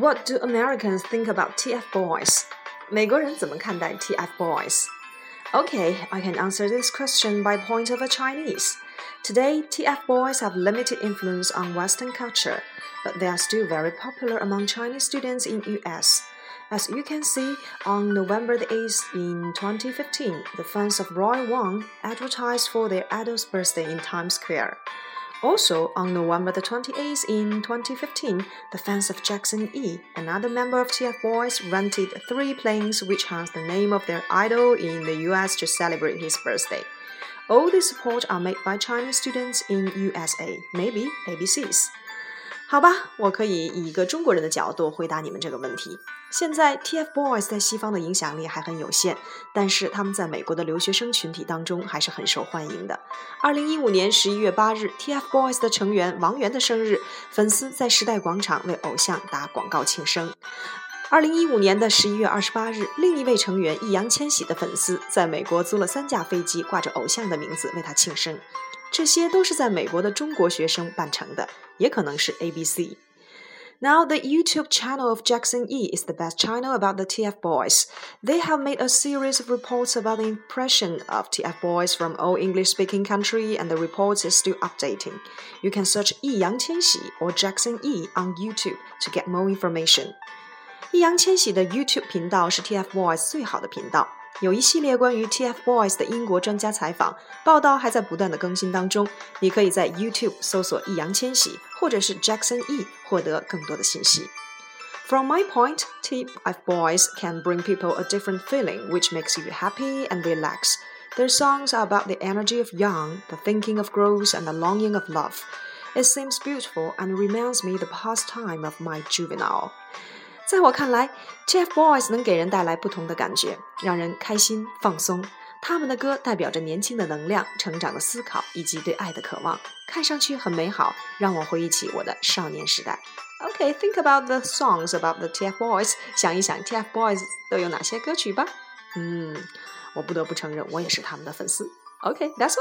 What do Americans think about TF Boys? 美国人怎么看待 TF Boys? Okay, I can answer this question by point of a Chinese. Today, TF Boys have limited influence on Western culture, but they are still very popular among Chinese students in US. As you can see, on November the 8th in 2015, the fans of Roy Wang advertised for their idol's birthday in Times Square. Also, on November the 28th in 2015, the fans of Jackson E, another member of TF Boys, rented three planes which has the name of their idol in the US to celebrate his birthday. All the support are made by Chinese students in USA, maybe ABCs. 好吧，我可以以一个中国人的角度回答你们这个问题。现在 TFBOYS 在西方的影响力还很有限，但是他们在美国的留学生群体当中还是很受欢迎的。二零一五年十一月八日，TFBOYS 的成员王源的生日，粉丝在时代广场为偶像打广告庆生。二零一五年的十一月二十八日，另一位成员易烊千玺的粉丝在美国租了三架飞机，挂着偶像的名字为他庆生。这些都是在美国的中国学生办成的，也可能是 ABC。Now, the YouTube channel of Jackson E is the best channel about the TF Boys. They have made a series of reports about the impression of TF Boys from all English-speaking country, and the report is still updating. You can search 易烊千玺 or Jackson E on YouTube to get more information. 易烊千玺的 YouTube 频道是 TF Boys 最好的频道。 有一系列关于 TFBOYS 的英国专家采访报道还在不断的更新当中，你可以在 YouTube 搜索易烊千玺或者是 Jackson E 获得更多的信息。From my point, TFBOYS can bring people a different feeling which makes you happy and relax. Their songs are about the energy of young, the thinking of growth, and the longing of love. It seems beautiful and reminds me the pastime of my juvenile. 在我看来，TFBOYS 能给人带来不同的感觉，让人开心放松。他们的歌代表着年轻的能量、成长的思考以及对爱的渴望，看上去很美好，让我回忆起我的少年时代。OK，think about the songs about the TFBOYS，想一想 TFBOYS 都有哪些歌曲吧。嗯，我不得不承认，我也是他们的粉丝。OK，that's all.